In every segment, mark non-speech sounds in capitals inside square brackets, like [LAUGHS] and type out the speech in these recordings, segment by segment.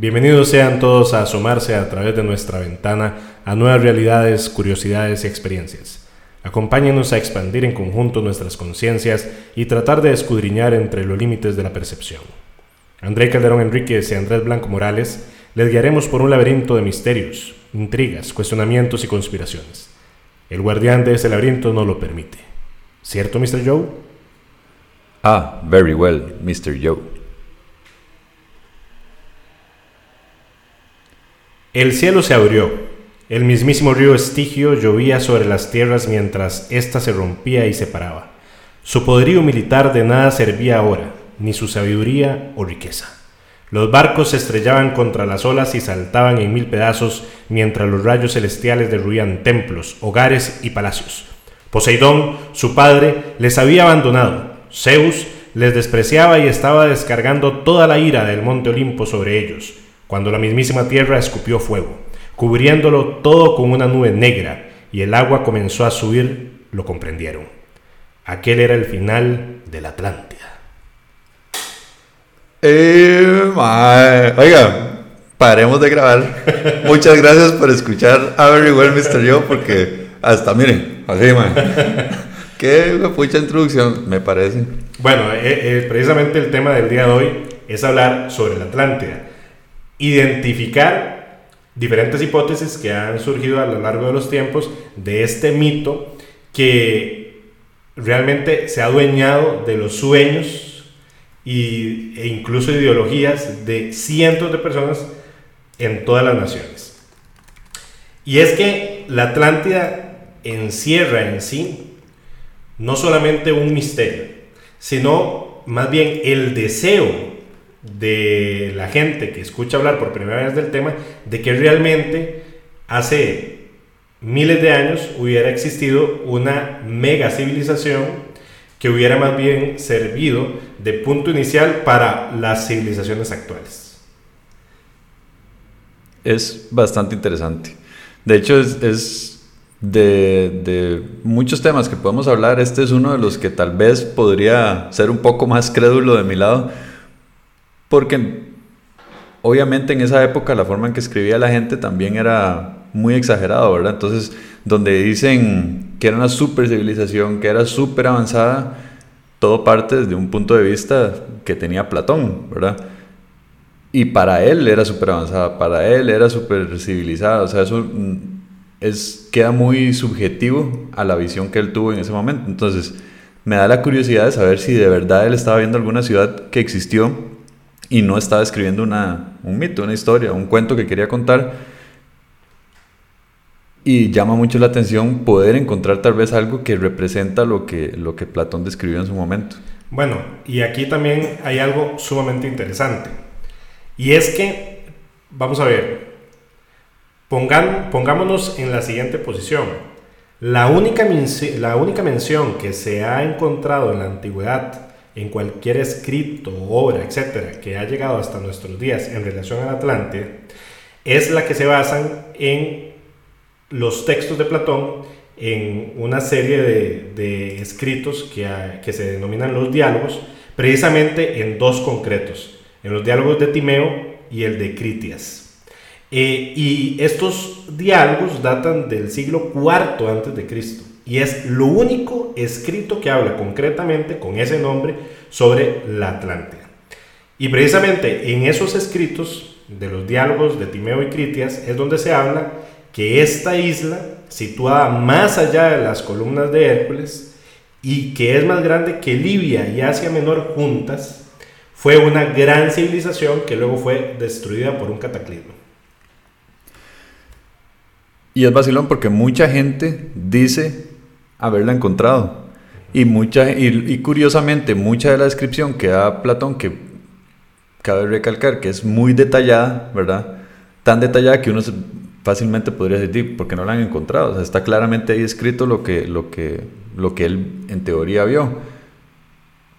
Bienvenidos sean todos a asomarse a través de nuestra ventana a nuevas realidades, curiosidades y experiencias. Acompáñenos a expandir en conjunto nuestras conciencias y tratar de escudriñar entre los límites de la percepción. André Calderón Enríquez y Andrés Blanco Morales les guiaremos por un laberinto de misterios, intrigas, cuestionamientos y conspiraciones. El guardián de ese laberinto no lo permite. ¿Cierto, Mr. Joe? Ah, very well, Mr. Joe. El cielo se abrió el mismísimo río Estigio llovía sobre las tierras mientras ésta se rompía y separaba. Su poderío militar de nada servía ahora, ni su sabiduría o riqueza. Los barcos se estrellaban contra las olas y saltaban en mil pedazos mientras los rayos celestiales derruían templos, hogares y palacios. Poseidón, su padre, les había abandonado. Zeus les despreciaba y estaba descargando toda la ira del monte Olimpo sobre ellos, cuando la mismísima tierra escupió fuego cubriéndolo todo con una nube negra, y el agua comenzó a subir, lo comprendieron. Aquel era el final de la Atlántida. Eh, Oiga, paremos de grabar. Muchas gracias por escuchar a Very Well Mr. Yo, porque hasta miren, así, man. Qué mucha introducción, me parece. Bueno, eh, eh, precisamente el tema del día de hoy es hablar sobre la Atlántida. Identificar diferentes hipótesis que han surgido a lo largo de los tiempos de este mito que realmente se ha adueñado de los sueños y, e incluso ideologías de cientos de personas en todas las naciones. Y es que la Atlántida encierra en sí no solamente un misterio, sino más bien el deseo de la gente que escucha hablar por primera vez del tema, de que realmente hace miles de años hubiera existido una mega civilización que hubiera más bien servido de punto inicial para las civilizaciones actuales. Es bastante interesante. De hecho, es, de, de, muchos temas que podemos hablar, este es uno de los que tal vez podría ser un poco más crédulo de mi lado, porque obviamente en esa época la forma en que escribía la gente también era muy exagerado, ¿verdad? Entonces, donde dicen que era una super civilización, que era súper avanzada, todo parte desde un punto de vista que tenía Platón, ¿verdad? Y para él era súper avanzada, para él era súper civilizada, o sea, eso mm, es, queda muy subjetivo a la visión que él tuvo en ese momento. Entonces, me da la curiosidad de saber si de verdad él estaba viendo alguna ciudad que existió y no estaba escribiendo una, un mito, una historia, un cuento que quería contar. Y llama mucho la atención poder encontrar tal vez algo que representa lo que, lo que Platón describió en su momento. Bueno, y aquí también hay algo sumamente interesante. Y es que, vamos a ver, pongan, pongámonos en la siguiente posición. La única, la única mención que se ha encontrado en la antigüedad en cualquier escrito, obra, etcétera, que ha llegado hasta nuestros días en relación al Atlante, es la que se basan en los textos de Platón, en una serie de, escritos que, se denominan los diálogos, precisamente en dos concretos, en los diálogos de Timeo y el de Critias. Eh, y estos diálogos datan del siglo IV antes de Cristo y es lo único escrito que habla concretamente con ese nombre sobre la Atlántida. Y precisamente en esos escritos de los diálogos de Timeo y Critias es donde se habla que esta isla, situada más allá de las columnas de Hércules y que es más grande que Libia y Asia Menor juntas, fue una gran civilización que luego fue destruida por un cataclismo. Y es vacilón porque mucha gente dice haberla encontrado. Y, mucha, y, curiosamente, mucha de la descripción que da Platón, que cabe recalcar que es muy detallada, ¿verdad? Tan detallada que uno fácilmente podría decir, porque no la han encontrado? Está claramente ahí escrito lo que, lo, que, lo que él en teoría vio.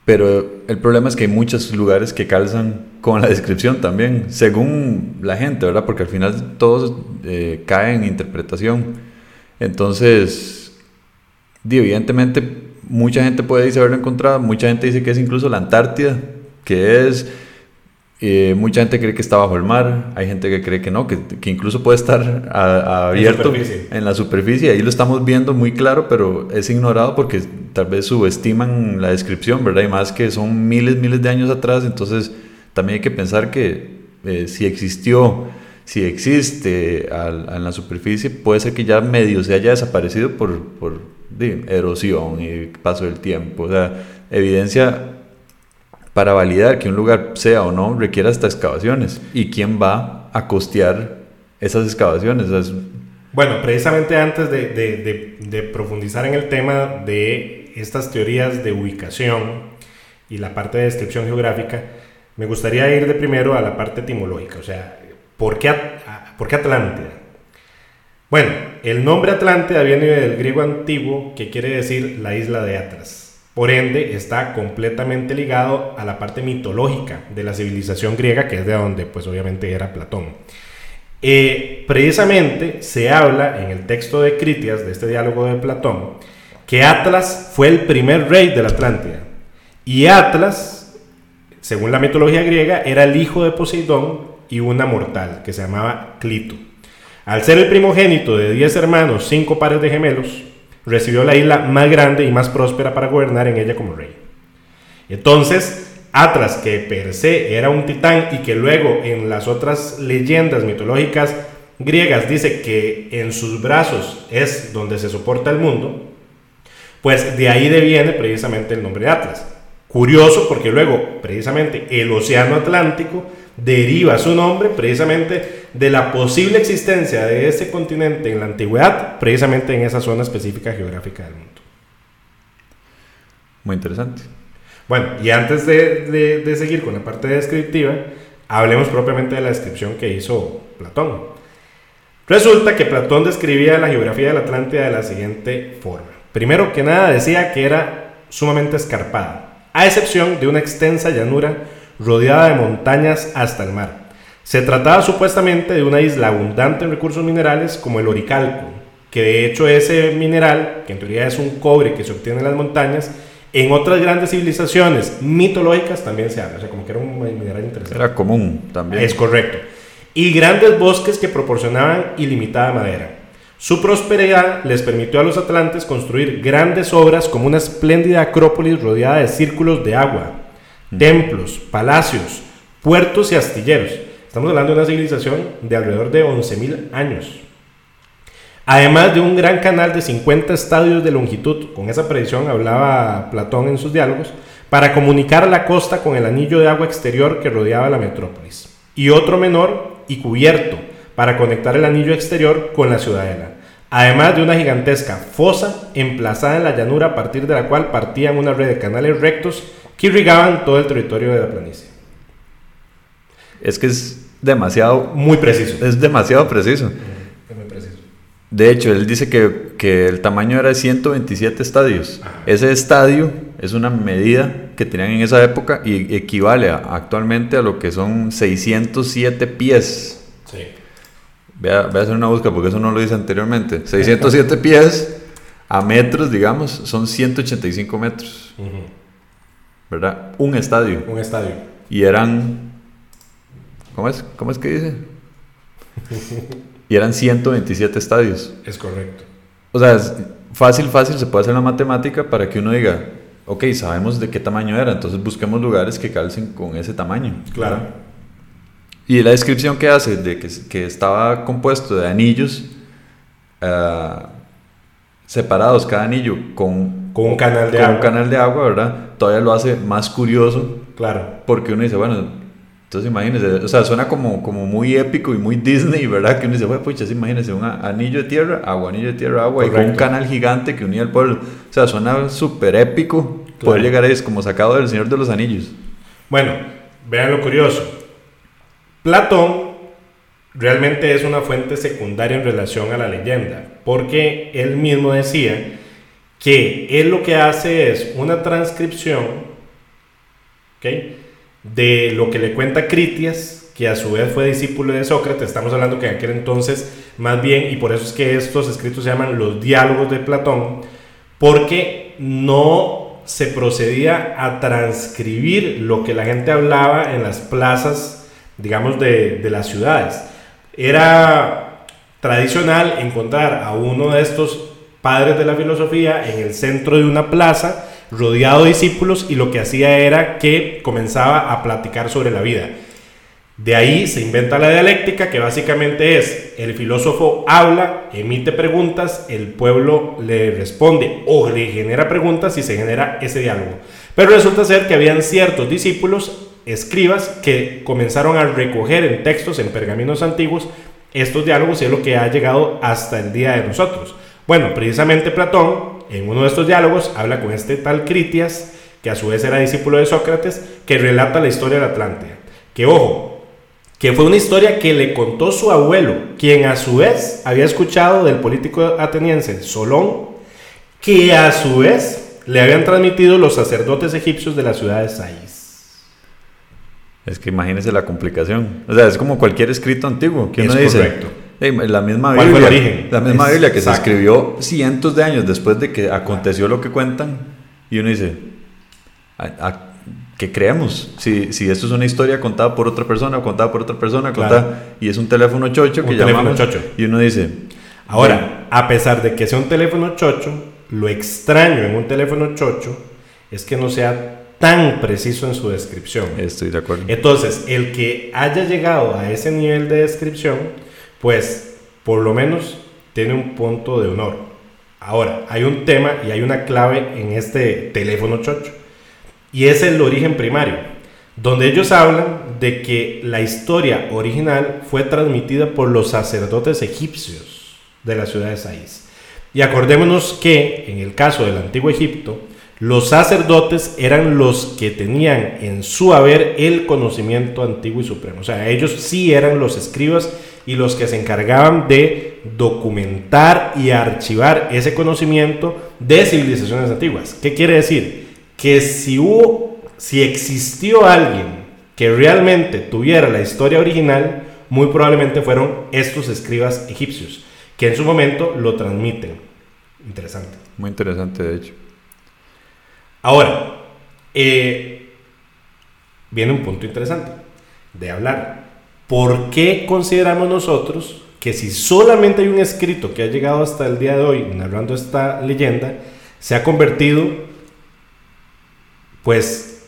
Pero el problema es que hay muchos lugares que calzan con la descripción también, según la gente, ¿verdad? Porque al final todo eh, cae en interpretación. Entonces, evidentemente, mucha gente puede haberlo encontrado, mucha gente dice que es incluso la Antártida, que es Eh, mucha gente cree que está bajo el mar, hay gente que cree que no, que, que incluso puede estar a- a abierto en, la superficie. Ahí lo estamos viendo muy claro, pero es ignorado porque tal vez subestiman la descripción, ¿verdad? Y más que son miles, miles de años atrás, entonces también hay que pensar que eh, si existió, si existe al- en la superficie, puede ser que ya medio se haya desaparecido por, por di, erosión y paso del tiempo. O sea, evidencia para validar que un lugar sea o no requiere hasta excavaciones. ¿Y quién va a costear esas excavaciones? Bueno, precisamente antes de, de- de- de profundizar en el tema de estas teorías de ubicación y la parte de descripción geográfica, me gustaría ir de primero a la parte etimológica, o sea, ¿por qué, ¿por qué Atlántida? Bueno, el nombre Atlántida viene del griego antiguo que quiere decir la isla de Atlas. Por ende, está completamente ligado a la parte mitológica de la civilización griega, que es de donde, pues obviamente, era Platón. Eh, precisamente se habla en el texto de Critias, de este diálogo de Platón, que Atlas fue el primer rey de la Atlántida. Y Atlas, según la mitología griega, era el hijo de Poseidón y una mortal que se llamaba Clito. Al ser el primogénito de 10 hermanos, 5 pares de gemelos, recibió la isla más grande y más próspera para gobernar en ella como rey. Entonces, Atlas, que per se era un titán y que luego en las otras leyendas mitológicas griegas dice que en sus brazos es donde se soporta el mundo, pues de ahí deviene precisamente el nombre de Atlas. Curioso porque luego precisamente el Océano Atlántico deriva su nombre precisamente de la posible existencia de ese continente en la antigüedad, precisamente en esa zona específica geográfica del mundo. muy interesante. Bueno, y antes de, de- de seguir con la parte descriptiva, hablemos propiamente de la descripción que hizo Platón. Resulta que Platón describía la geografía de la Atlántida de la siguiente forma. Primero que nada decía que era sumamente escarpada, a excepción de una extensa llanura rodeada de montañas hasta el mar. Se trataba supuestamente de una isla abundante en recursos minerales como el oricalco, que de hecho ese mineral, que en teoría es un cobre que se obtiene en las montañas, en otras grandes civilizaciones mitológicas también se habla, o sea, como que era un mineral interesante. Era común también. Es correcto. Y grandes bosques que proporcionaban ilimitada madera. Su prosperidad les permitió a los atlantes construir grandes obras como una espléndida acrópolis rodeada de círculos de agua, templos, palacios, puertos y astilleros. Estamos hablando de una civilización de alrededor de 11.000 años. Además de un gran canal de 50 estadios de longitud, con esa predicción hablaba Platón en sus diálogos, para comunicar la costa con el anillo de agua exterior que rodeaba la metrópolis, y otro menor y cubierto para conectar el anillo exterior con la ciudadela, además de una gigantesca fosa emplazada en la llanura a partir de la cual partían una red de canales rectos que irrigaban todo el territorio de la planicie. Es que es demasiado, Muy preciso. es demasiado preciso. Es muy preciso. De hecho, él dice que, que el tamaño era de 127 estadios. Ajá. Ese estadio es una medida que tenían en esa época y equivale a- actualmente a lo que son 607 pies. Sí. Voy a, voy a hacer una búsqueda porque eso no lo dice anteriormente. 607 [LAUGHS] pies a metros, digamos, son 185 metros, Ujú. ¿verdad? Un estadio. Un estadio. Y eran... ¿Cómo es? ¿Cómo es que dice? [LAUGHS] Y eran 127 estadios. Es correcto. O sea, es fácil, fácil se puede hacer la matemática para que uno diga, ok, sabemos de qué tamaño era, entonces busquemos lugares que calcen con ese tamaño. Claro. Y la descripción que hace de que, que estaba compuesto de anillos ah, separados, cada anillo con, Con un canal de con agua. un canal de agua, ¿verdad? Todavía lo hace más curioso Claro. porque uno dice, bueno, entonces imagínese, o sea, suena como, como muy épico y muy Disney, ¿verdad? Que uno dice, bueno, pucha, sí, imagínese un a- anillo de tierra, agua, anillo de tierra, agua, y con un canal gigante que unía al pueblo. O sea, suena súper épico poder llegar ahí, es como sacado del Señor de los Anillos. Bueno, vean lo curioso. Platón realmente es una fuente secundaria en relación a la leyenda, porque él mismo decía que él lo que hace es una transcripción ¿ok? De lo que le cuenta Critias, que a su vez fue discípulo de Sócrates. Estamos hablando que en aquel entonces, más bien, y por eso es que estos escritos se llaman los diálogos de Platón, porque no se procedía a transcribir lo que la gente hablaba en las plazas, digamos, de, de las ciudades. Era tradicional encontrar a uno de estos padres de la filosofía en el centro de una plaza, rodeado de discípulos, y lo que hacía era que comenzaba a platicar sobre la vida. De ahí se inventa la dialéctica, que básicamente es el filósofo habla, emite preguntas, el pueblo le responde o le genera preguntas y se genera ese diálogo. Pero resulta ser que habían ciertos discípulos, escribas, que comenzaron a recoger en textos, en pergaminos antiguos, estos diálogos y es lo que ha llegado hasta el día de nosotros. Bueno, precisamente Platón, en uno de estos diálogos, habla con este tal Critias, que a su vez era discípulo de Sócrates, que relata la historia de la Atlántida. Que ojo, que fue una historia que le contó su abuelo, quien a su vez había escuchado del político ateniense Solón, que a su vez le habían transmitido los sacerdotes egipcios de la ciudad de Sais. Es que imagínese la complicación. O sea, es como cualquier escrito antiguo que uno Es dice. correcto. "Hey, la misma ¿Cuál fue Biblia, el origen? la misma Biblia que se exacto. escribió cientos de años después de que aconteció lo que cuentan y uno dice, ¿a, a- qué creemos? Si, si esto es una historia contada por otra persona, o contada por otra persona, Claro. contada y es un teléfono chocho que Un teléfono llamamos chocho. y uno dice, Ahora, a pesar de que sea un teléfono chocho, lo extraño en un teléfono chocho es que no sea tan preciso en su descripción. estoy de acuerdo. Entonces, el que haya llegado a ese nivel de descripción, pues por lo menos tiene un punto de honor. Ahora, hay un tema y hay una clave en este teléfono chocho, y es el origen primario, donde ellos hablan de que la historia original fue transmitida por los sacerdotes egipcios de la ciudad de Sais. Y acordémonos que en el caso del antiguo Egipto, los sacerdotes eran los que tenían en su haber el conocimiento antiguo y supremo. O sea, ellos sí eran los escribas y los que se encargaban de documentar y archivar ese conocimiento de civilizaciones antiguas. ¿Qué quiere decir? Que si hubo, si existió alguien que realmente tuviera la historia original, muy probablemente fueron estos escribas egipcios, que en su momento lo transmiten. Interesante. Muy interesante, de hecho. Ahora, eh, viene un punto interesante de hablar. ¿Por qué consideramos nosotros que si solamente hay un escrito que ha llegado hasta el día de hoy narrando esta leyenda, se ha convertido, pues,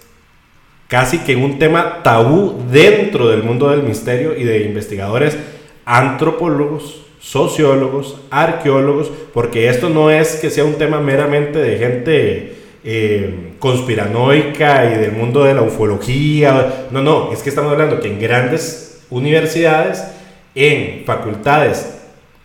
casi que en un tema tabú dentro del mundo del misterio y de investigadores antropólogos, sociólogos, arqueólogos, porque esto no es que sea un tema meramente de gente eh, conspiranoica y del mundo de la ufología. No, no, es que estamos hablando que en grandes universidades, en facultades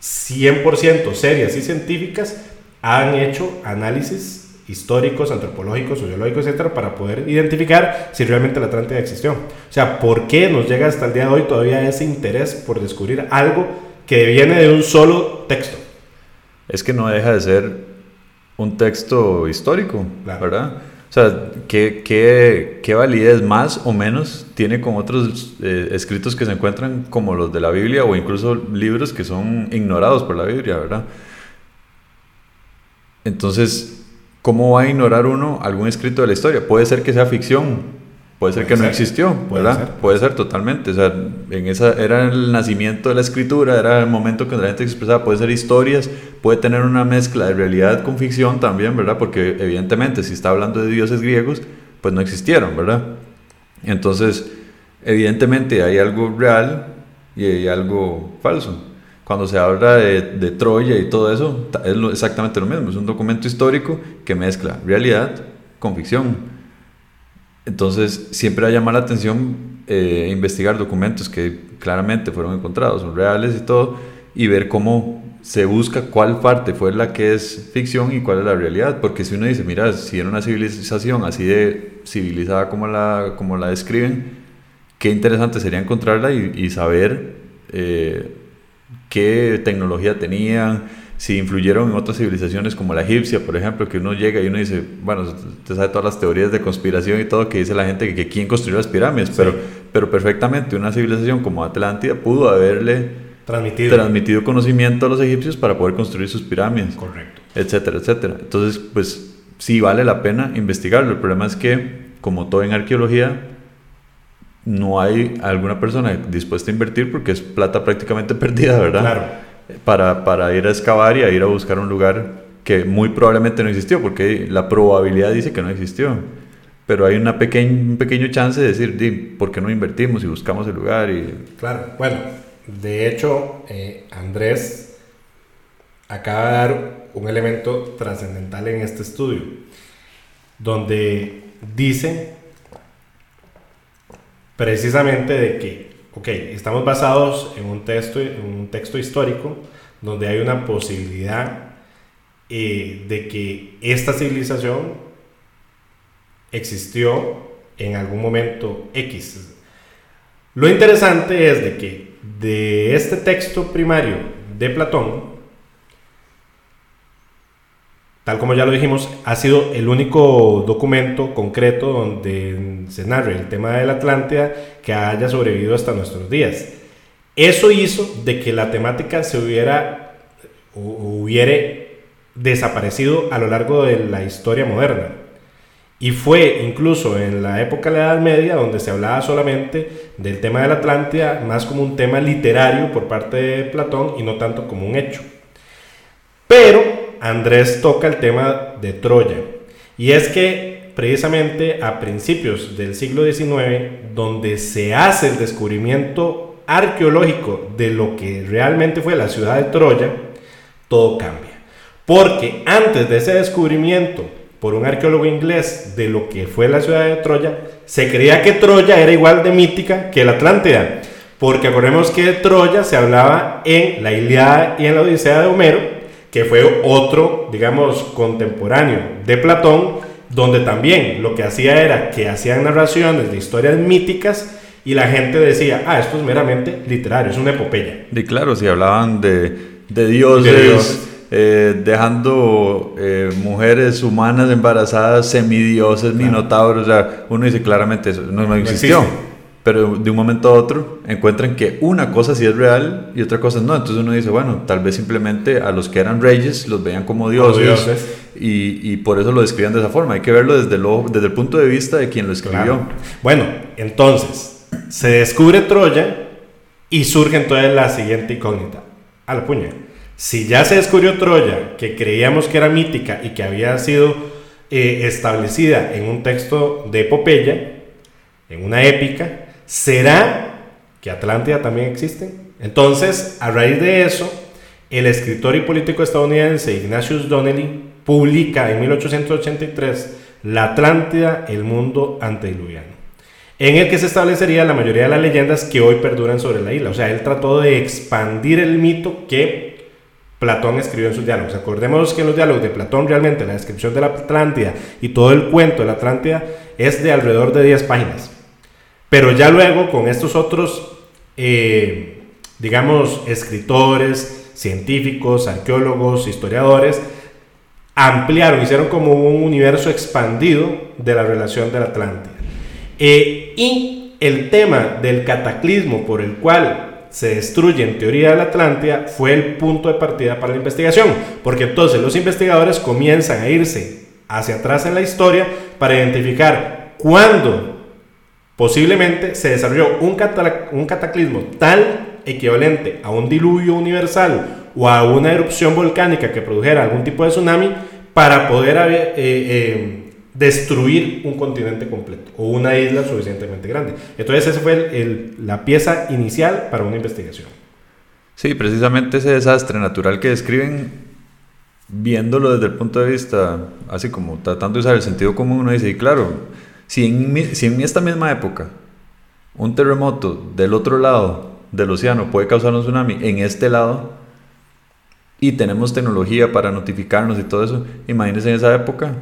100% serias y científicas, han hecho análisis históricos, antropológicos, sociológicos, etcétera, para poder identificar si realmente la Atlántida existió. O sea, ¿por qué nos llega hasta el día de hoy todavía ese interés por descubrir algo que viene de un solo texto? Es que no deja de ser un texto histórico, Claro. ¿verdad? O sea, ¿qué, qué, qué validez más o menos tiene con otros eh, escritos que se encuentran como los de la Biblia o incluso libros que son ignorados por la Biblia, ¿verdad? Entonces, ¿cómo va a ignorar uno algún escrito de la historia? Puede ser que sea ficción, puede ser Puede que no ser, existió, puede ¿verdad? ser. Puede ser totalmente. O sea, en esa era el nacimiento de la escritura, era el momento que la gente expresaba, puede ser historias, puede tener una mezcla de realidad con ficción también, ¿verdad? Porque evidentemente si está hablando de dioses griegos, pues no existieron, ¿verdad? Entonces, evidentemente hay algo real y hay algo falso. Cuando se habla de, de Troya y todo eso, es lo- exactamente lo mismo. Es un documento histórico que mezcla realidad con ficción. Entonces, siempre va a llamar la atención eh, investigar documentos que claramente fueron encontrados, son reales y todo, y ver cómo se busca cuál parte fue la que es ficción y cuál es la realidad. Porque si uno dice, mira, si era una civilización así de civilizada como la, como la describen, qué interesante sería encontrarla y, saber eh, qué tecnología tenían, si influyeron en otras civilizaciones como la egipcia, por ejemplo, que uno llega y uno dice, bueno, usted sabe todas las teorías de conspiración y todo que dice la gente que, que quién construyó las pirámides, pero, pero perfectamente una civilización como Atlántida pudo haberle Transmitido. transmitido conocimiento a los egipcios para poder construir sus pirámides, Correcto. etcétera, etcétera. Entonces, pues sí vale la pena investigarlo. El problema es que, como todo en arqueología, no hay alguna persona dispuesta a invertir porque es plata prácticamente [LAUGHS] perdida, ¿verdad? Claro. Para, para ir a excavar y a ir a buscar un lugar que muy probablemente no existió, porque la probabilidad dice que no existió. Pero hay una pequeña, un pequeño chance de decir, ¿por qué no invertimos y buscamos el lugar? Y... Claro, bueno, de hecho, eh, Andrés acaba de dar un elemento trascendental en este estudio, donde dice precisamente de que, ok, estamos basados en un texto, en un texto histórico donde hay una posibilidad eh, de que esta civilización existió en algún momento X. Lo interesante es de que de este texto primario de Platón, tal como ya lo dijimos, ha sido el único documento concreto donde se narra el tema de la Atlántida que haya sobrevivido hasta nuestros días. Eso hizo de que la temática se hubiera o hubiera desaparecido a lo largo de la historia moderna. Y fue incluso en la época de la Edad Media donde se hablaba solamente del tema de la Atlántida más como un tema literario por parte de Platón y no tanto como un hecho. Pero Andrés toca el tema de Troya. Y es que precisamente a principios del siglo XIX, donde se hace el descubrimiento arqueológico de lo que realmente fue la ciudad de Troya, todo cambia. Porque antes de ese descubrimiento por un arqueólogo inglés de lo que fue la ciudad de Troya, se creía que Troya era igual de mítica que la Atlántida. Porque acordemos que de Troya se hablaba en la Iliada y en la Odisea de Homero, que fue otro, digamos, contemporáneo de Platón, donde también lo que hacía era que hacían narraciones de historias míticas y la gente decía, ah, esto es meramente literario, es una epopeya. Y claro, si hablaban de, de dioses, Eh, dejando eh, mujeres humanas embarazadas, semidioses, minotauros, o sea, uno dice claramente eso no, no existió pero de un momento a otro encuentran que una cosa sí es real y otra cosa no. Entonces uno dice, bueno, tal vez simplemente a los que eran reyes los veían como dioses, Y, y, por eso lo describían de esa forma. Hay que verlo desde, lo, desde el punto de vista de quien lo escribió. Bueno, entonces se descubre Troya y surge entonces la siguiente incógnita. A la puña. Si ya se descubrió Troya, que creíamos que era mítica y que había sido eh, establecida en un texto de epopeya, en una épica, ¿Será que Atlántida también existe? Entonces, a raíz de eso, el escritor y político estadounidense Ignatius Donnelly publica en 1883 La Atlántida, el mundo antediluviano, en el que se establecería la mayoría de las leyendas que hoy perduran sobre la isla. O sea, él trató de expandir el mito que Platón escribió en sus diálogos. Acordémonos que en los diálogos de Platón realmente la descripción de la Atlántida y todo el cuento de la Atlántida es de alrededor de 10 páginas. Pero ya luego con estos otros, eh, digamos, escritores, científicos, arqueólogos, historiadores, ampliaron, hicieron como un universo expandido de la relación del Atlántico. Eh, y el tema del cataclismo por el cual se destruye en teoría la Atlántida fue el punto de partida para la investigación, porque entonces los investigadores comienzan a irse hacia atrás en la historia para identificar cuándo Posiblemente se desarrolló un, un cataclismo tal equivalente a un diluvio universal o a una erupción volcánica que produjera algún tipo de tsunami para poder eh, eh, destruir un continente completo o una isla suficientemente grande. Entonces esa fue la pieza inicial para una investigación. Sí, precisamente ese desastre natural que describen, viéndolo desde el punto de vista, así como tratando de usar el sentido común, uno dice, y claro, si en, esta misma época un terremoto del otro lado del océano puede causar un tsunami en este lado y tenemos tecnología para notificarnos y todo eso, imagínense en esa época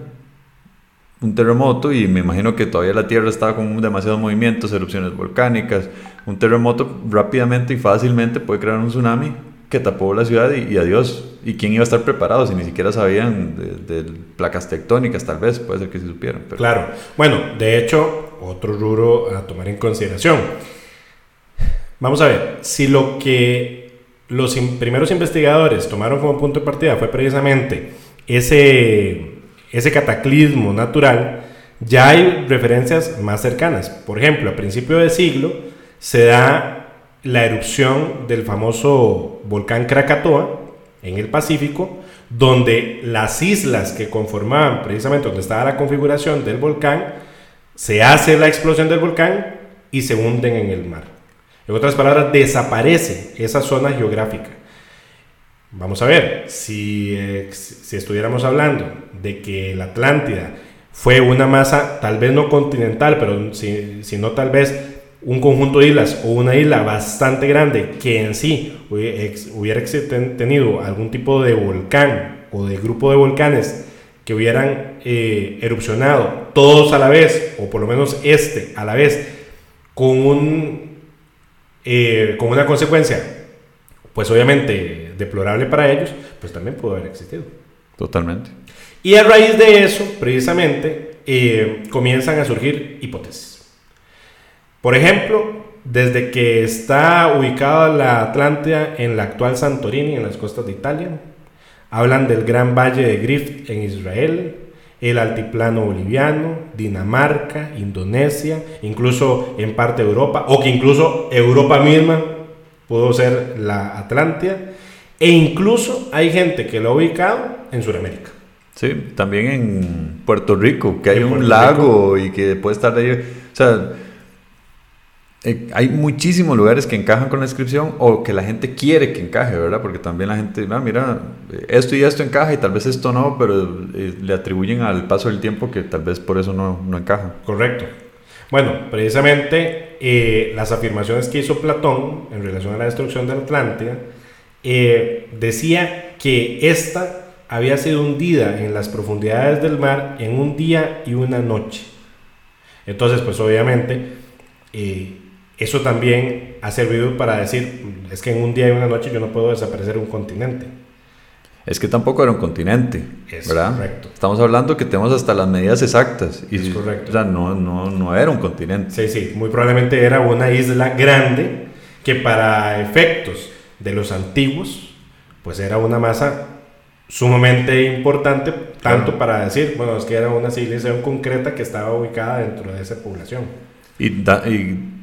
un terremoto y me imagino que todavía la Tierra estaba con demasiados movimientos, erupciones volcánicas, un terremoto rápidamente y fácilmente puede crear un tsunami que tapó la ciudad y, adiós. ¿Y quién iba a estar preparado si ni siquiera sabían de, placas tectónicas? Tal vez, puede ser que sí supieran. Claro. Bueno, de hecho, otro rubro a tomar en consideración. Vamos a ver, si lo que los primeros investigadores tomaron como punto de partida fue precisamente ese, ese cataclismo natural, ya hay referencias más cercanas. Por ejemplo, a principio de siglo se da la erupción del famoso volcán Krakatoa en el Pacífico, donde las islas que conformaban precisamente donde estaba la configuración del volcán, se hace la explosión del volcán y se hunden en el mar. En otras palabras, desaparece esa zona geográfica. Vamos a ver, si, si estuviéramos hablando de que la Atlántida fue una masa, tal vez no continental, pero si, sino tal vez un conjunto de islas o una isla bastante grande que en sí hubiera tenido algún tipo de volcán o de grupo de volcanes que hubieran eh, erupcionado todos a la vez, o por lo menos este a la vez, con, un, eh, con una consecuencia, pues obviamente deplorable para ellos, pues también pudo haber existido. Totalmente. Y a raíz de eso, precisamente, eh, comienzan a surgir hipótesis. Por ejemplo, desde que está ubicada la Atlántida en la actual Santorini, en las costas de Italia, hablan del gran valle de Grift en Israel, el altiplano boliviano, Dinamarca, Indonesia, incluso en parte de Europa, o que incluso Europa misma pudo ser la Atlántida, e incluso hay gente que lo ha ubicado en Sudamérica. Sí, también en Puerto Rico, que hay un lago y que puede estar ahí. O sea, eh, hay muchísimos lugares que encajan con la descripción o que la gente quiere que encaje, ¿verdad? Porque también la gente, ah, mira, esto y esto encaja y tal vez esto no, pero eh, le atribuyen al paso del tiempo que tal vez por eso no, no encaja. Correcto. Bueno, precisamente eh, las afirmaciones que hizo Platón en relación a la destrucción de la Atlántida, decía que esta había sido hundida en las profundidades del mar en un día y una noche. Entonces, pues obviamente eso también ha servido para decir, es que en un día y una noche yo no puedo desaparecer un continente. Es que tampoco era un continente, es ¿verdad? Correcto. Estamos hablando que tenemos hasta las medidas exactas. Y, es correcto. O sea, no, no, no era un continente. Sí, sí, muy probablemente era una isla grande que para efectos de los antiguos, pues era una masa sumamente importante, tanto para decir, bueno, es que era una civilización concreta que estaba ubicada dentro de esa población. Y, y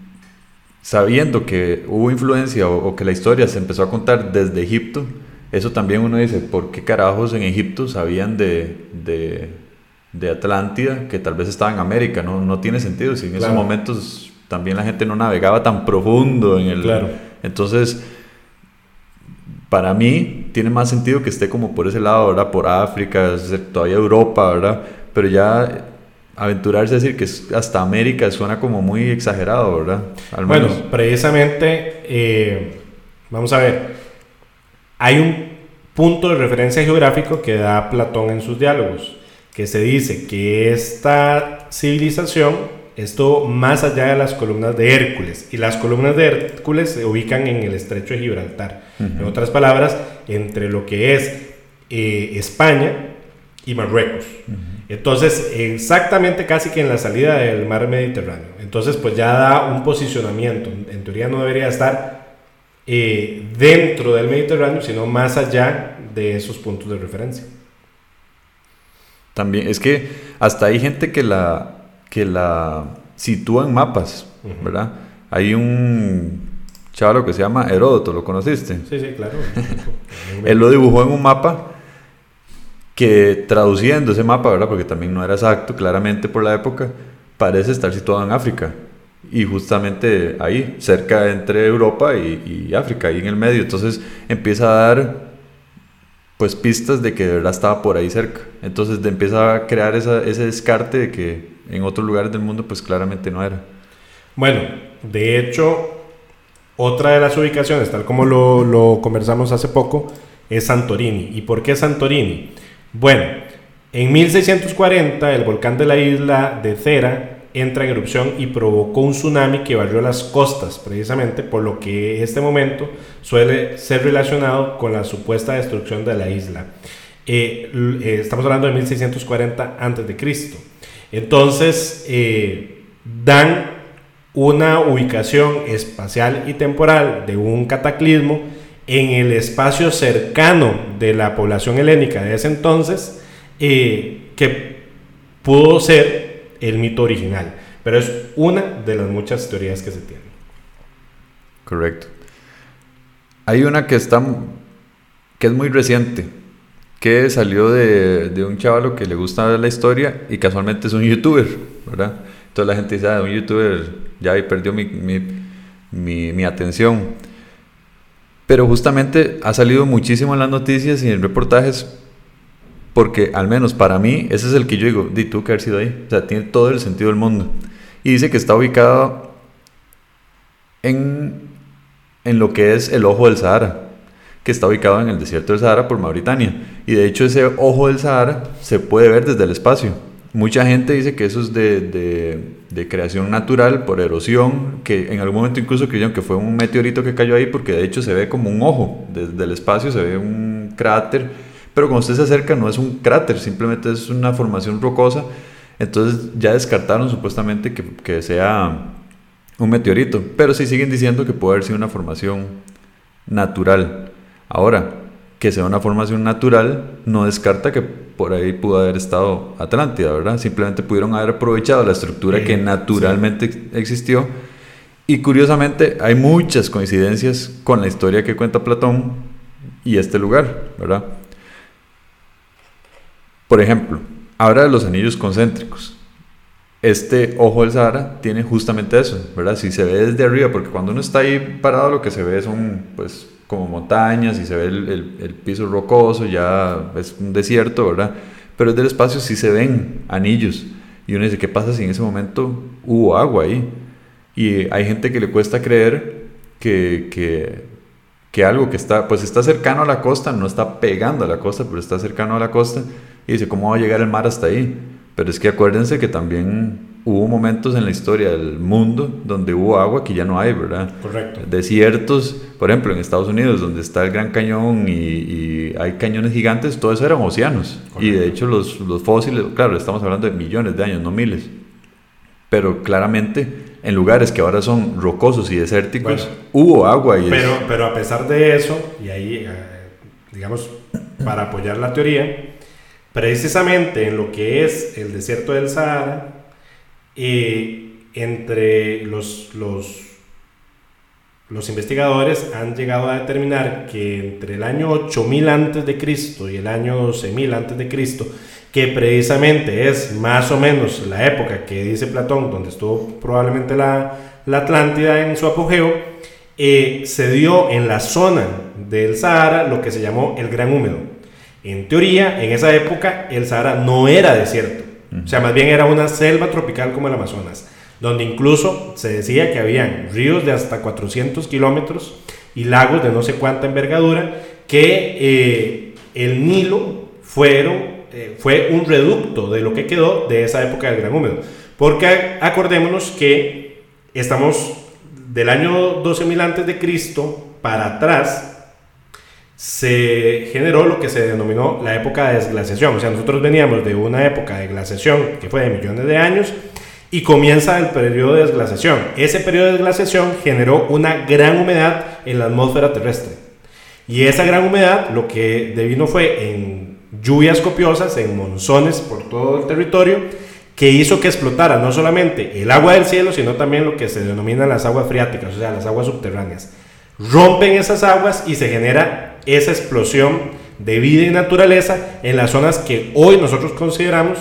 sabiendo que hubo influencia o, que la historia se empezó a contar desde Egipto, eso también uno dice, ¿por qué carajos en Egipto sabían de, de, de Atlántida que tal vez estaba en América? No, no tiene sentido, si en esos momentos también la gente no navegaba tan profundo en el... Claro. Entonces, para mí tiene más sentido que esté como por ese lado, ¿verdad? Por África, todavía Europa, ¿verdad? Pero ya aventurarse a decir que hasta América suena como muy exagerado, ¿verdad? Al menos. Bueno, precisamente, eh, vamos a ver, hay un punto de referencia geográfico que da Platón en sus diálogos, que se dice que esta civilización esto más allá de las columnas de Hércules, y las columnas de Hércules se ubican en el estrecho de Gibraltar, en otras palabras, entre lo que es eh, España y Marruecos. Entonces, exactamente casi que en la salida del mar Mediterráneo. Entonces, pues ya da un posicionamiento. En teoría no debería estar eh, dentro del Mediterráneo, sino más allá de esos puntos de referencia. También, es que hasta hay gente que la, que la sitúa en mapas, ¿verdad? Hay un chaval que se llama Heródoto, ¿lo conociste? Sí, sí, claro. [LAUGHS] Él lo dibujó en un mapa que traduciendo ese mapa, ¿verdad? Porque también no era exacto, claramente por la época, parece estar situado en África. Y justamente ahí, cerca entre Europa y, África, ahí en el medio. Entonces empieza a dar pues pistas de que de verdad estaba por ahí cerca. Entonces empieza a crear ese descarte de que en otros lugares del mundo pues claramente no era. Bueno, de hecho, otra de las ubicaciones, tal como lo, lo conversamos hace poco, es Santorini. ¿Y por qué Santorini? Bueno, en 1640 el volcán de la isla de Cera entra en erupción y provocó un tsunami que barrió las costas, precisamente por lo que este momento suele ser relacionado con la supuesta destrucción de la isla. Eh, eh, estamos hablando de 1640 a.C. Entonces, eh, dan una ubicación espacial y temporal de un cataclismo en el espacio cercano de la población helénica de ese entonces, eh, que pudo ser el mito original, pero es una de las muchas teorías que se tienen. Correcto. Hay una que está que es muy reciente, que salió de, de un chavalo que le gusta la historia y casualmente es un youtuber, ¿verdad? Entonces la gente dice, ah, un youtuber ya perdió mi, mi, mi, mi atención. Pero justamente ha salido muchísimo en las noticias y en reportajes porque al menos para mí ese es el que yo digo, di tú que haber sido ahí. O sea, tiene todo el sentido del mundo. Y dice que está ubicado en, en lo que es el ojo del Sahara, que está ubicado en el desierto del Sahara por Mauritania. Y de hecho ese ojo del Sahara se puede ver desde el espacio. Mucha gente dice que eso es de, de, de, creación natural, por erosión, que en algún momento incluso creyeron que fue un meteorito que cayó ahí, porque de hecho se ve como un ojo, desde el espacio se ve un cráter, pero cuando usted se acerca no es un cráter, simplemente es una formación rocosa, entonces ya descartaron supuestamente que, que sea un meteorito, pero sí siguen diciendo que puede haber sido una formación natural. Ahora, que sea una formación natural no descarta que por ahí pudo haber estado Atlántida, ¿verdad? Simplemente pudieron haber aprovechado la estructura que naturalmente sí. existió. Y curiosamente hay muchas coincidencias con la historia que cuenta Platón y este lugar, ¿verdad? Por ejemplo, habla de los anillos concéntricos. Este ojo del Sahara tiene justamente eso, ¿verdad? Si se ve desde arriba, porque cuando uno está ahí parado lo que se ve son pues como montañas y se ve el, el, piso rocoso, ya es un desierto, ¿verdad? Pero desde el espacio sí se ven anillos. Y uno dice, ¿qué pasa si en ese momento hubo agua ahí? Y hay gente que le cuesta creer que, que, que algo que está, pues está cercano a la costa, no está pegando a la costa, pero está cercano a la costa. Y dice, ¿cómo va a llegar el mar hasta ahí? Pero es que acuérdense que también hubo momentos en la historia del mundo donde hubo agua que ya no hay, ¿verdad? Correcto. Desiertos, por ejemplo, en Estados Unidos, donde está el Gran Cañón y, y hay cañones gigantes, todo eso eran océanos. Correcto. Y de hecho los, los, fósiles, claro, estamos hablando de millones de años, no miles. Pero claramente, en lugares que ahora son rocosos y desérticos, bueno, hubo agua. Y pero, es... pero a pesar de eso, y ahí, digamos, para apoyar la teoría, precisamente en lo que es el desierto del Sahara, eh, entre los, los, los, investigadores han llegado a determinar que entre el año 8000 antes de Cristo y el año 12000 antes de Cristo, que precisamente es más o menos la época que dice Platón, donde estuvo probablemente la, la Atlántida en su apogeo, eh, se dio en la zona del Sahara lo que se llamó el Gran Húmedo. En teoría, en esa época, el Sahara no era desierto o sea, más bien era una selva tropical como el Amazonas, donde incluso se decía que habían ríos de hasta 400 kilómetros y lagos de no sé cuánta envergadura, que eh, el Nilo fueron, eh, fue un reducto de lo que quedó de esa época del Gran Húmedo. Porque acordémonos que estamos del año 12.000 antes de Cristo para atrás, se generó lo que se denominó la época de desglaciación. O sea, nosotros veníamos de una época de glaciación que fue de millones de años y comienza el periodo de desglaciación. Ese periodo de desglaciación generó una gran humedad en la atmósfera terrestre. Y esa gran humedad lo que devino fue en lluvias copiosas, en monzones por todo el territorio, que hizo que explotara no solamente el agua del cielo, sino también lo que se denominan las aguas freáticas, o sea, las aguas subterráneas. Rompen esas aguas y se genera esa explosión de vida y naturaleza en las zonas que hoy nosotros consideramos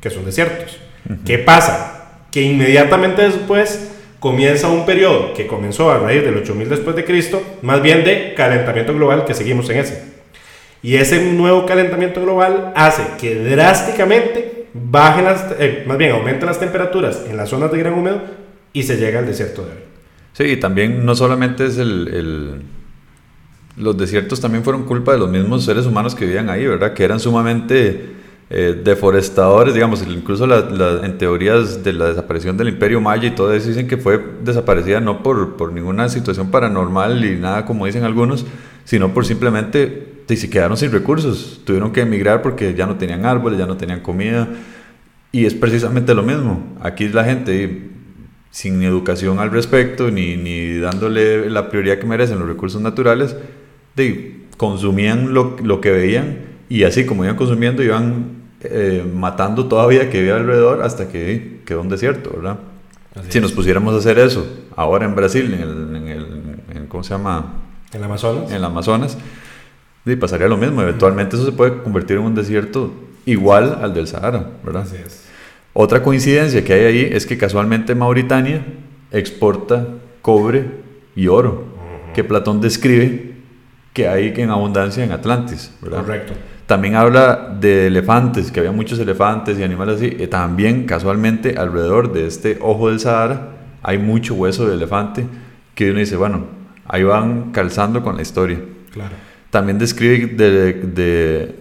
que son desiertos. Uh -huh. ¿Qué pasa? Que inmediatamente después comienza un periodo que comenzó a raíz del 8000 después de Cristo, más bien de calentamiento global que seguimos en ese. Y ese nuevo calentamiento global hace que drásticamente bajen las, eh, más bien aumenten las temperaturas en las zonas de gran húmedo y se llega al desierto de hoy. Sí, y también no solamente es el, el los desiertos también fueron culpa de los mismos seres humanos que vivían ahí, ¿verdad? Que eran sumamente eh, deforestadores, digamos, incluso la, en teorías de la desaparición del imperio maya y todo eso dicen que fue desaparecida no por, por ninguna situación paranormal y nada como dicen algunos, sino por simplemente se quedaron sin recursos, tuvieron que emigrar porque ya no tenían árboles, ya no tenían comida y es precisamente lo mismo, aquí la gente sin educación al respecto ni, ni dándole la prioridad que merecen los recursos naturales, de, consumían lo, lo, que veían y así como iban consumiendo iban eh, matando toda vida que había alrededor hasta que quedó un desierto, ¿verdad? si nos pusiéramos a hacer eso ahora en Brasil, en el, en el ¿cómo se llama? En el Amazonas. En el Amazonas, y pasaría lo mismo. Eventualmente eso se puede convertir en un desierto igual al del Sahara, ¿verdad? Así es. Otra coincidencia que hay ahí es que casualmente Mauritania exporta cobre y oro, que Platón describe que hay en abundancia en Atlantis, ¿verdad? Correcto. También habla de elefantes, que había muchos elefantes y animales así. Y también, casualmente, alrededor de este ojo del Sahara hay mucho hueso de elefante que uno dice, bueno, ahí van calzando con la historia. Claro. También describe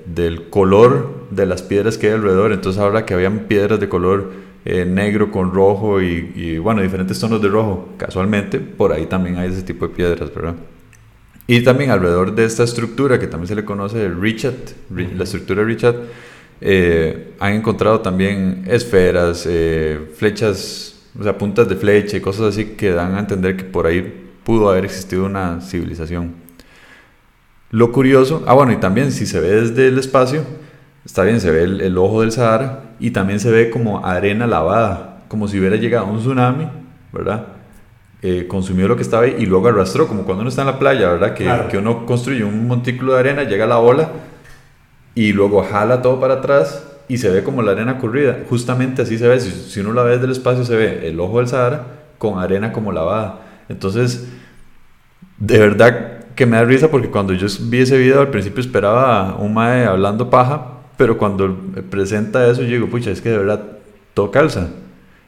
del color de las piedras que hay alrededor. Entonces habla que habían piedras de color eh, negro con rojo y, y, bueno, diferentes tonos de rojo. Casualmente, por ahí también hay ese tipo de piedras, ¿verdad? Y también alrededor de esta estructura, que también se le conoce el Richard, la estructura Richard, eh, han encontrado también esferas, eh, flechas, o sea, puntas de flecha y cosas así que dan a entender que por ahí pudo haber existido una civilización. Lo curioso, ah bueno, y también si se ve desde el espacio, está bien, se ve el, el ojo del Sahara y también se ve como arena lavada, como si hubiera llegado un tsunami, ¿verdad? Eh, consumió lo que estaba ahí y luego arrastró, como cuando uno está en la playa, ¿verdad? Que, que uno construye un montículo de arena, llega la ola y luego jala todo para atrás y se ve como la arena corrida. Justamente así se ve, si, si uno la ve desde el espacio, se ve el ojo del Sahara con arena como lavada. Entonces, de verdad que me da risa porque cuando yo vi ese video al principio esperaba un mae hablando paja, pero cuando presenta eso yo digo, pucha, es que de verdad todo calza.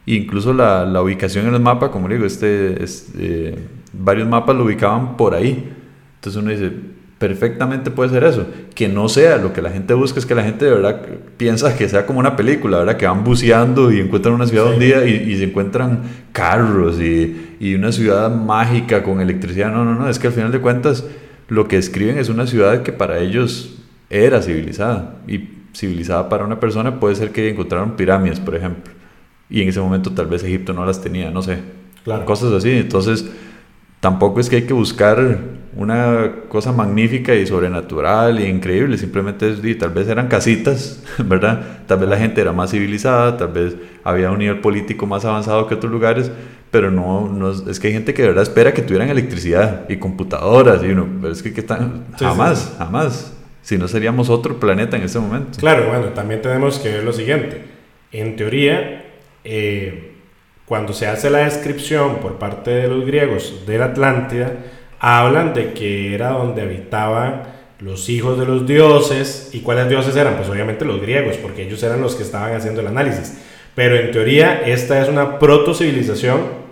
Incluso la, la, ubicación en el mapa, como digo, este, este, varios mapas lo ubicaban por ahí. Entonces uno dice, perfectamente puede ser eso. Que no sea, lo que la gente busca es que la gente de verdad piensa que sea como una película, ¿verdad? Que van buceando y encuentran una ciudad un día y, y, se encuentran carros y, y, una ciudad mágica con electricidad. No, no, no, es que al final de cuentas lo que escriben es una ciudad que para ellos era civilizada. Y civilizada para una persona puede ser que encontraron pirámides, por ejemplo y en ese momento tal vez Egipto no las tenía, no sé. Claro. Cosas así. Entonces, tampoco es que hay que buscar una cosa magnífica y sobrenatural y increíble, simplemente es, y tal vez eran casitas, [LAUGHS] ¿verdad? Tal vez la gente era más civilizada, tal vez había un nivel político más avanzado que otros lugares, pero no, no es que hay gente que de verdad espera que tuvieran electricidad y computadoras, y uno, pero es que, que están, jamás, sí, sí. jamás. Si no seríamos otro planeta en ese momento. Claro, bueno, también tenemos que ver lo siguiente. En teoría, eh, cuando se hace la descripción por parte de los griegos de la Atlántida, hablan de que era donde habitaban los hijos de los dioses. ¿Y cuáles dioses eran? Pues obviamente los griegos, porque ellos eran los que estaban haciendo el análisis. Pero en teoría esta es una proto-civilización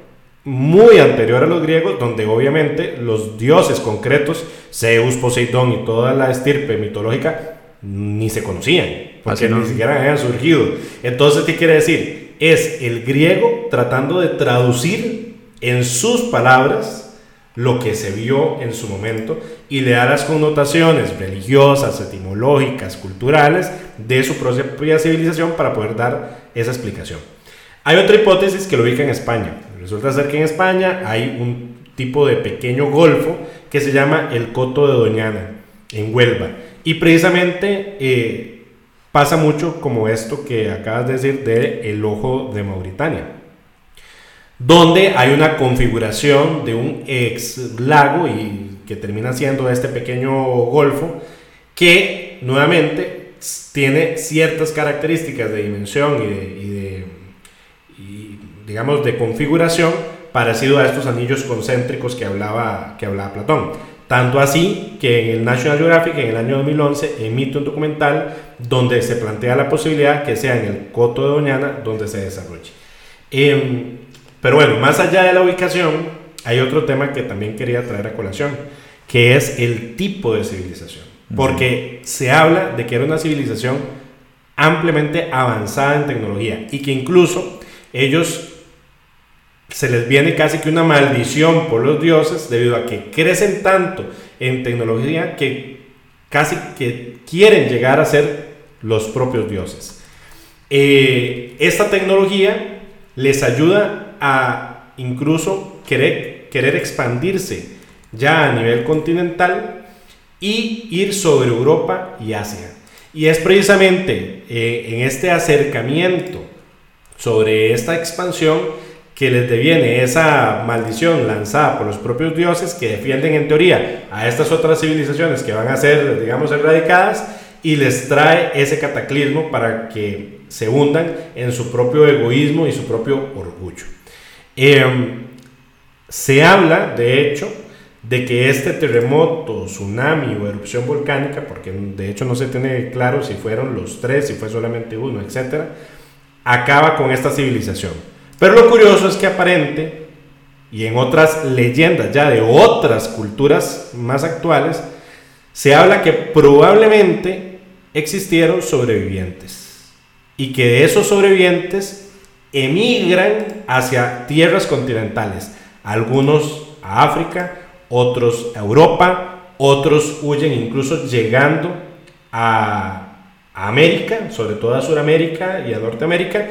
muy anterior a los griegos, donde obviamente los dioses concretos, Zeus, Poseidón y toda la estirpe mitológica, ni se conocían, porque no. ni siquiera habían surgido. Entonces, ¿qué quiere decir? Es el griego tratando de traducir en sus palabras lo que se vio en su momento y le da las connotaciones religiosas, etimológicas, culturales de su propia civilización para poder dar esa explicación. Hay otra hipótesis que lo ubica en España. Resulta ser que en España hay un tipo de pequeño golfo que se llama el Coto de Doñana, en Huelva. Y precisamente eh, pasa mucho como esto que acabas de decir de el ojo de Mauritania, donde hay una configuración de un ex lago y que termina siendo este pequeño golfo que nuevamente tiene ciertas características de dimensión y de, digamos de configuración parecido a estos anillos concéntricos que hablaba, que hablaba Platón. Tanto así que en el National Geographic en el año 2011 emite un documental donde se plantea la posibilidad que sea en el Coto de Doñana donde se desarrolle. Eh, pero bueno, más allá de la ubicación, hay otro tema que también quería traer a colación, que es el tipo de civilización. Porque se habla de que era una civilización ampliamente avanzada en tecnología y que incluso ellos se les viene casi que una maldición por los dioses debido a que crecen tanto en tecnología que casi que quieren llegar a ser los propios dioses. Eh, esta tecnología les ayuda a incluso querer, querer expandirse ya a nivel continental y ir sobre Europa y Asia. Y es precisamente eh, en este acercamiento sobre esta expansión que les deviene esa maldición lanzada por los propios dioses que defienden en teoría a estas otras civilizaciones que van a ser, digamos, erradicadas y les trae ese cataclismo para que se hundan en su propio egoísmo y su propio orgullo. Em, se habla, de hecho, de que este terremoto, tsunami o erupción volcánica, porque de hecho no se tiene claro si fueron los tres, si fue solamente uno, etc., acaba con esta civilización. Pero lo curioso es que aparente, y en otras leyendas ya de otras culturas más actuales, se habla que probablemente existieron sobrevivientes y que esos sobrevivientes emigran hacia tierras continentales, algunos a África, otros a Europa, otros huyen incluso llegando a, América, sobre todo a Sudamérica y a Norteamérica,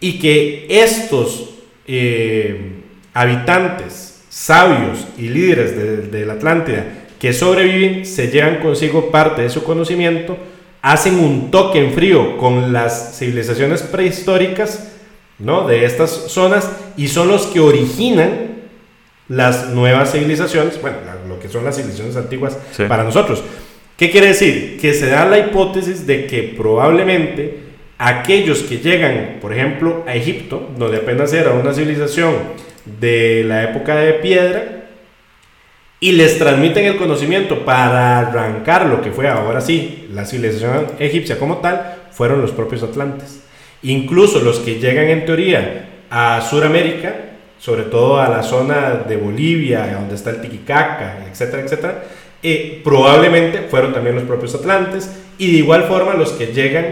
y que estos eh, habitantes sabios y líderes de, de la Atlántida que sobreviven se llevan consigo parte de su conocimiento, hacen un toque en frío con las civilizaciones prehistóricas ¿no? de estas zonas y son los que originan las nuevas civilizaciones, bueno, lo que son las civilizaciones antiguas para nosotros. ¿Qué quiere decir? Que se da la hipótesis de que probablemente aquellos que llegan, por ejemplo, a Egipto, donde apenas era una civilización de la época de piedra, y les transmiten el conocimiento para arrancar lo que fue ahora sí la civilización egipcia como tal, fueron los propios atlantes. Incluso los que llegan en teoría a Sudamérica, sobre todo a la zona de Bolivia, donde está el Titicaca, etcétera, etcétera, eh, probablemente fueron también los propios atlantes y de igual forma los que llegan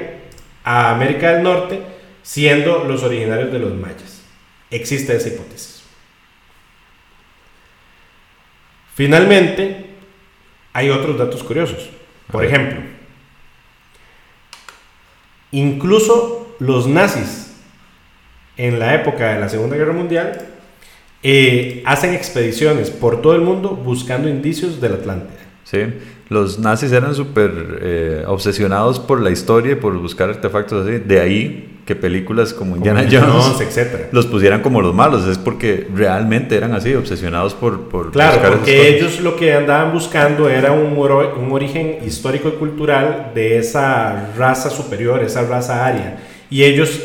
a América del Norte siendo los originarios de los mayas. Existe esa hipótesis. Finalmente, hay otros datos curiosos. Por ejemplo, incluso los nazis en la época de la Segunda Guerra Mundial eh, hacen expediciones por todo el mundo buscando indicios de la Atlántida. Sí, los nazis eran súper eh, obsesionados por la historia y por buscar artefactos así. De ahí que películas como Indiana Jones, etcétera. los pusieran como los malos. Es porque realmente eran así, obsesionados por... por claro, porque ellos lo que andaban buscando era un, un origen histórico y cultural de esa raza superior, esa raza aria. Y ellos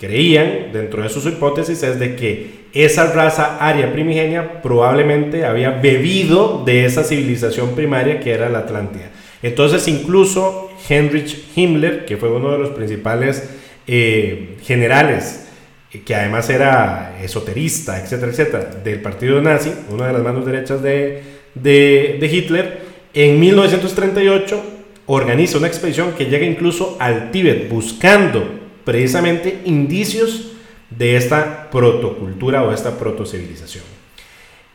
creían, dentro de sus hipótesis, es de que esa raza aria primigenia probablemente había bebido de esa civilización primaria que era la Atlántida. Entonces incluso Heinrich Himmler, que fue uno de los principales eh, generales, eh, que además era esoterista, etcétera, etcétera, del partido nazi, una de las manos derechas de, de, de Hitler, en 1938 organiza una expedición que llega incluso al Tíbet buscando precisamente indicios de esta protocultura o esta protocivilización.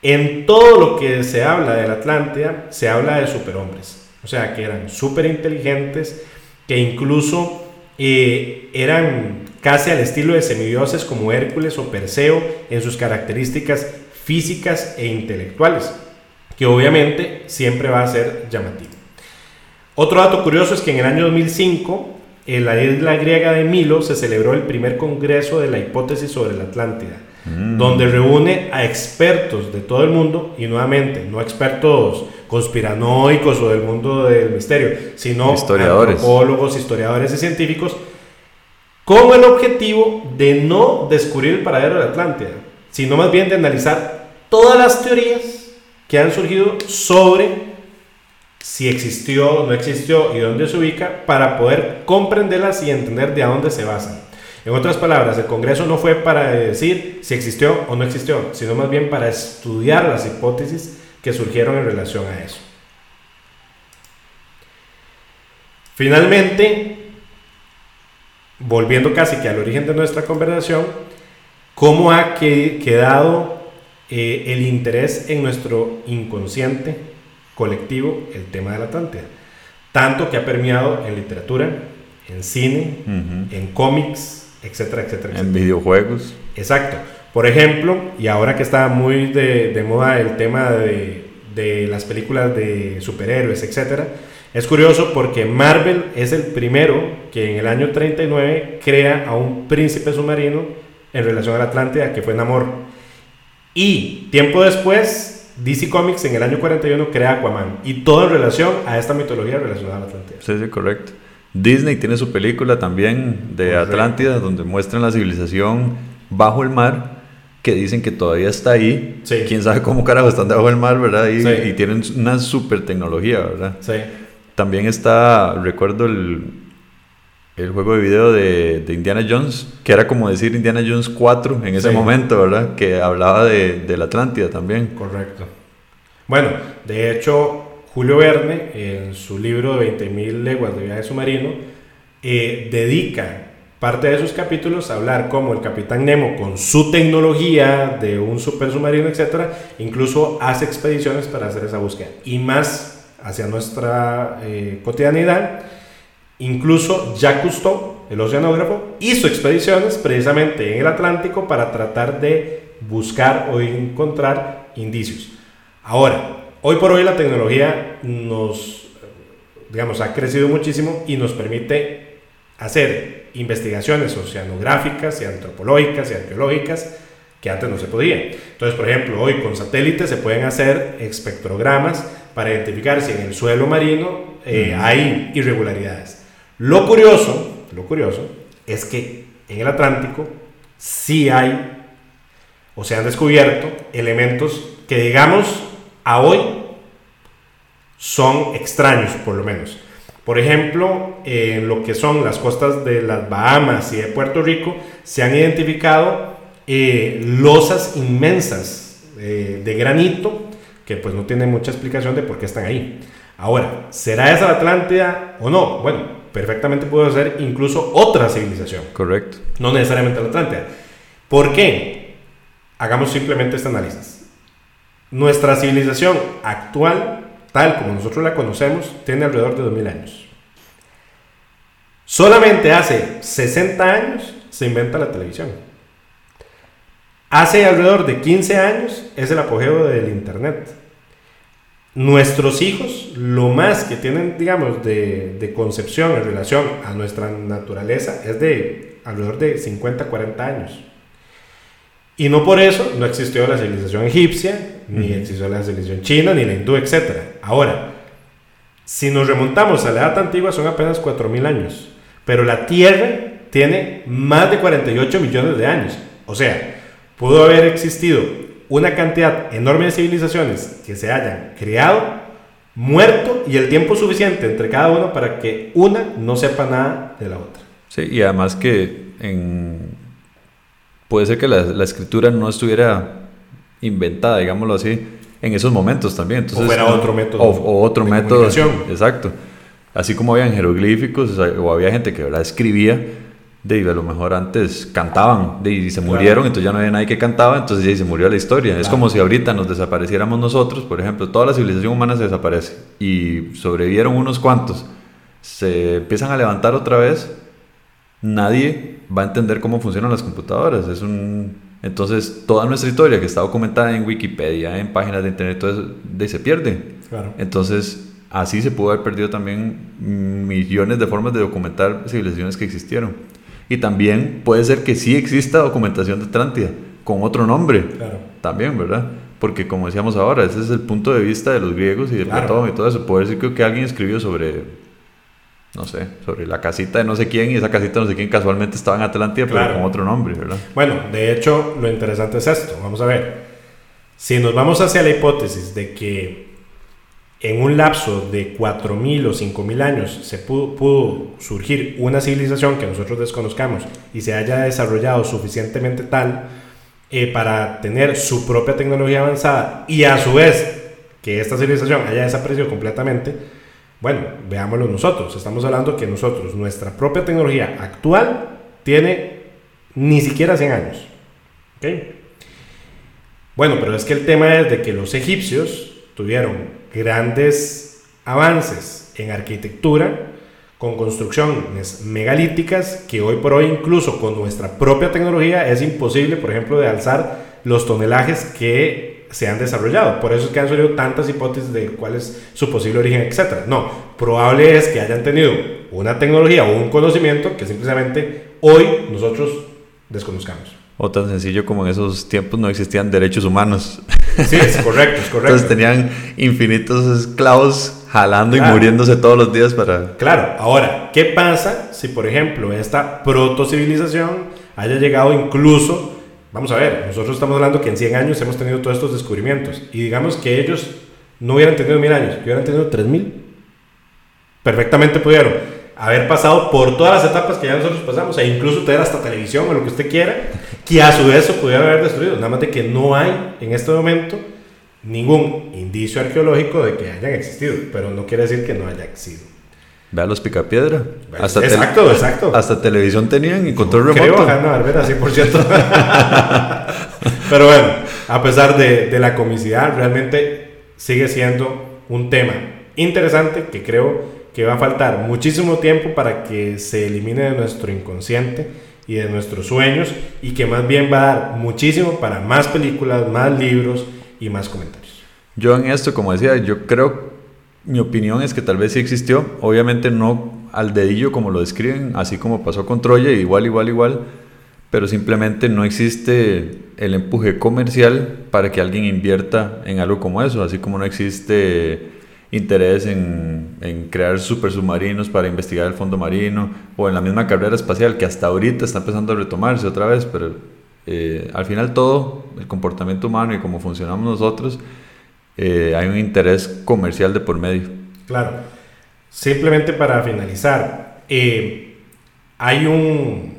En todo lo que se habla de la Atlántida, se habla de superhombres, o sea, que eran súper inteligentes, que incluso eh, eran casi al estilo de semidioses como Hércules o Perseo en sus características físicas e intelectuales, que obviamente siempre va a ser llamativo. Otro dato curioso es que en el año 2005 en la isla griega de Milo se celebró el primer congreso de la hipótesis sobre la Atlántida, mm. donde reúne a expertos de todo el mundo, y nuevamente, no expertos conspiranoicos o del mundo del misterio, sino historiadores. antropólogos, historiadores y científicos, con el objetivo de no descubrir el paradero de la Atlántida, sino más bien de analizar todas las teorías que han surgido sobre si existió, no existió y dónde se ubica para poder comprenderlas y entender de a dónde se basan. En otras palabras, el Congreso no fue para decir si existió o no existió, sino más bien para estudiar las hipótesis que surgieron en relación a eso. Finalmente, volviendo casi que al origen de nuestra conversación, ¿cómo ha quedado eh, el interés en nuestro inconsciente colectivo el tema de la Atlántida. Tanto que ha permeado en literatura, en cine, en cómics, etcétera, etcétera, En videojuegos. Exacto. Por ejemplo, y ahora que está muy de, moda el tema de, de, las películas de superhéroes, etcétera, Es curioso porque Marvel es el primero que en el año 39 crea a un príncipe submarino en relación a la Atlántida, que fue Namor. Y tiempo después, DC Comics en el año 41 crea Aquaman. Y todo en relación a esta mitología relacionada a la Atlántida. Sí, sí, correcto. Disney tiene su película también de Atlántida, donde muestran la civilización bajo el mar, que dicen que todavía está ahí. Sí. Quién sabe cómo carajo están debajo del mar, ¿verdad? Y, Sí. y tienen una super tecnología, ¿verdad? Sí. También está, recuerdo el, el juego de video de, de Indiana Jones, que era como decir Indiana Jones 4 en ese Sí. momento, ¿verdad? Que hablaba de, de la Atlántida también. Correcto. Bueno, de hecho, Julio Verne, en su libro de 20.000 leguas de viaje submarino, eh, dedica parte de sus capítulos a hablar cómo el capitán Nemo, con su tecnología de un super submarino, etcétera, incluso hace expediciones para hacer esa búsqueda. Y más hacia nuestra eh, cotidianidad, incluso Jacques Cousteau, el oceanógrafo, hizo expediciones precisamente en el Atlántico para tratar de buscar o encontrar indicios. Ahora, hoy por hoy la tecnología nos, digamos, ha crecido muchísimo y nos permite hacer investigaciones oceanográficas y antropológicas y arqueológicas que antes no se podía. Entonces, por ejemplo, hoy con satélites se pueden hacer espectrogramas para identificar si en el suelo marino eh, hay irregularidades. Lo curioso, lo curioso es que en el Atlántico sí hay o se han descubierto elementos que digamos a hoy son extraños por lo menos. Por ejemplo, en lo que son las costas de las Bahamas y de Puerto Rico se han identificado eh, losas inmensas eh, de granito que pues no tienen mucha explicación de por qué están ahí. Ahora, ¿será esa la Atlántida o no? Bueno, perfectamente puede ser incluso otra civilización, Correcto. no necesariamente la Atlántida. ¿Por qué? Hagamos simplemente este análisis. Nuestra civilización actual, tal como nosotros la conocemos, tiene alrededor de 2000 años. Solamente hace 60 años se inventa la televisión. Hace alrededor de 15 años es el apogeo del Internet. Nuestros hijos, lo más que tienen, digamos, de, de concepción en relación a nuestra naturaleza es de alrededor de 50, 40 años. Y no por eso no existió la civilización egipcia, ni existió la civilización china, ni la hindú, etc. Ahora, si nos remontamos a la edad antigua son apenas 4.000 años, pero la Tierra tiene más de 48 millones de años. O sea, pudo haber existido una cantidad enorme de civilizaciones que se hayan creado, muerto y el tiempo suficiente entre cada uno para que una no sepa nada de la otra. Sí, y además que en... puede ser que la, la escritura no estuviera inventada, digámoslo así, en esos momentos también. Entonces, O fuera otro método O, o otro de método. Exacto. Así como habían jeroglíficos, o había gente que ¿verdad? escribía, de, a lo mejor antes cantaban de, y se Claro. murieron, entonces ya no había nadie que cantaba, entonces ya se murió la historia. Es Claro. como si ahorita nos desapareciéramos nosotros, por ejemplo, toda la civilización humana se desaparece y sobrevivieron unos cuantos, se empiezan a levantar otra vez, nadie va a entender cómo funcionan las computadoras. Es un... Entonces, toda nuestra historia que está documentada en Wikipedia, en páginas de internet, todo eso, de, se pierde. Claro. Entonces, así se pudo haber perdido también millones de formas de documentar civilizaciones que existieron. Y también puede ser que sí exista documentación de Atlántida, con otro nombre. Claro. También, ¿verdad? Porque como decíamos ahora, ese es el punto de vista de los griegos y de Claro. Platón y todo eso. Puede ser que, que alguien escribió sobre, no sé, sobre la casita de no sé quién y esa casita de no sé quién casualmente estaba en Atlántida, Claro. pero con otro nombre, ¿verdad? Bueno, de hecho, lo interesante es esto. Vamos a ver. Si nos vamos hacia la hipótesis de que en un lapso de 4.000 o 5.000 años se pudo, surgir una civilización que nosotros desconozcamos y se haya desarrollado suficientemente tal eh, para tener su propia tecnología avanzada y a su vez que esta civilización haya desaparecido completamente, bueno, veámoslo nosotros. Estamos hablando que nosotros, nuestra propia tecnología actual, tiene ni siquiera 100 años. Bueno, pero es que el tema es de que los egipcios tuvieron grandes avances en arquitectura con construcciones megalíticas que hoy por hoy incluso con nuestra propia tecnología es imposible, por ejemplo, de alzar los tonelajes que se han desarrollado. Por eso es que han salido tantas hipótesis de cuál es su posible origen, etc. No, probable es que hayan tenido una tecnología o un conocimiento que simplemente hoy nosotros desconozcamos. O tan sencillo como en esos tiempos no existían derechos humanos. Sí, es correcto, es [LAUGHS] correcto. Entonces tenían infinitos esclavos jalando y muriéndose todos los días para... Claro, ahora, ¿qué pasa si, por ejemplo, esta proto-civilización haya llegado incluso, vamos a ver, nosotros estamos hablando que en 100 años hemos tenido todos estos descubrimientos, y digamos que ellos no hubieran tenido mil años, que hubieran tenido 3000, perfectamente pudieron haber pasado por todas las etapas que ya nosotros pasamos, e incluso tener hasta televisión o lo que usted quiera, que a su vez se pudieran haber destruido, nada más de que no hay en este momento ningún indicio arqueológico de que hayan existido, pero no quiere decir que no haya existido. Vea los picapiedra. Hasta exacto, exacto. Hasta televisión tenían y control remoto. Creo Hanna Barbera, sí, por cierto. [LAUGHS] pero bueno, a pesar de, de la comicidad, realmente sigue siendo un tema interesante que creo que va a faltar muchísimo tiempo para que se elimine de nuestro inconsciente y de nuestros sueños y que más bien va a dar muchísimo para más películas, más libros y más comentarios. Yo en esto, como decía, yo creo, mi opinión es que tal vez sí existió, obviamente no al dedillo como lo describen, así como pasó con Troya, igual, igual, igual, pero simplemente no existe el empuje comercial para que alguien invierta en algo como eso, así como no existe interés en, crear super submarinos para investigar el fondo marino o en la misma carrera espacial que hasta ahorita está empezando a retomarse otra vez, pero eh, al final todo, el comportamiento humano y cómo funcionamos nosotros, eh, hay un interés comercial de por medio. Claro. Simplemente para finalizar, eh, hay un,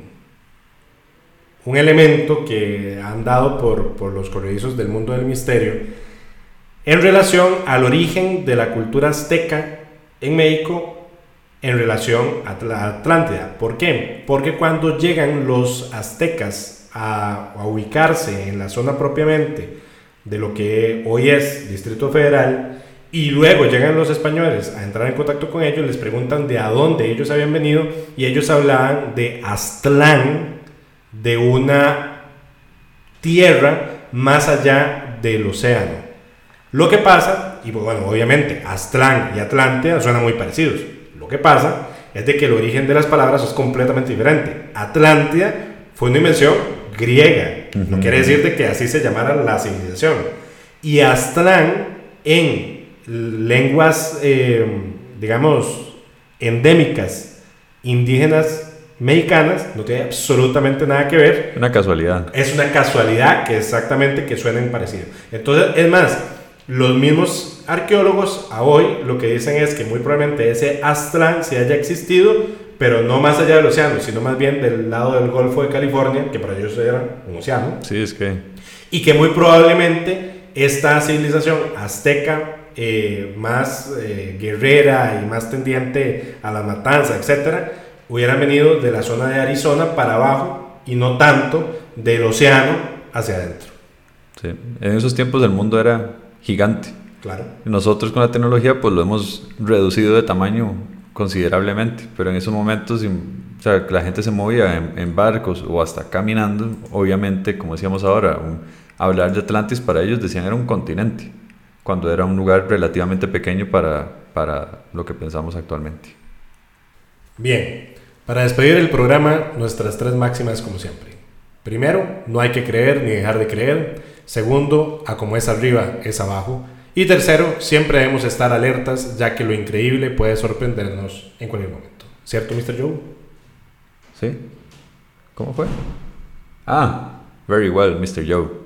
un elemento que han dado por, por los corredizos del mundo del misterio en relación al origen de la cultura azteca en México en relación a Atlántida. ¿Por qué? Porque cuando llegan los aztecas a, ubicarse en la zona propiamente de lo que hoy es Distrito Federal, y luego llegan los españoles a entrar en contacto con ellos, les preguntan de a dónde ellos habían venido y ellos hablaban de Aztlán, de una tierra más allá del océano. Lo que pasa, y bueno, obviamente Aztlán y Atlántida suenan muy parecidos. Lo que pasa es de que el origen de las palabras es completamente diferente. Atlántida fue una invención griega. No quiere decir que así se llamara la civilización. Y Aztlán en lenguas, eh, digamos, endémicas, indígenas mexicanas, no tiene absolutamente nada que ver. Una casualidad. Es una casualidad que exactamente que suenen parecidos. Entonces, es más, los mismos arqueólogos a hoy lo que dicen es que muy probablemente ese Aztlán se haya existido, pero no más allá del océano, sino más bien del lado del Golfo de California, que para ellos era un océano. Sí, es que... Y que muy probablemente esta civilización azteca, eh, más eh, guerrera y más tendiente a la matanza, etcétera, hubieran venido de la zona de Arizona para abajo y no tanto del océano hacia adentro. Sí. En esos tiempos el mundo era gigante. Claro. Nosotros con la tecnología pues lo hemos reducido de tamaño considerablemente, pero en esos momentos, o sea, la gente se movía en, barcos o hasta caminando, obviamente, como decíamos ahora, hablar de Atlantis para ellos decían era un continente, cuando era un lugar relativamente pequeño para, para lo que pensamos actualmente. Bien, para despedir el programa, nuestras tres máximas como siempre. Primero, no hay que creer ni dejar de creer. Segundo, a como es arriba es abajo. Y tercero, siempre debemos estar alertas ya que lo increíble puede sorprendernos en cualquier momento. ¿Cierto, Mr. Joe? Sí. ¿Cómo fue? Ah, very well, Mr. Joe.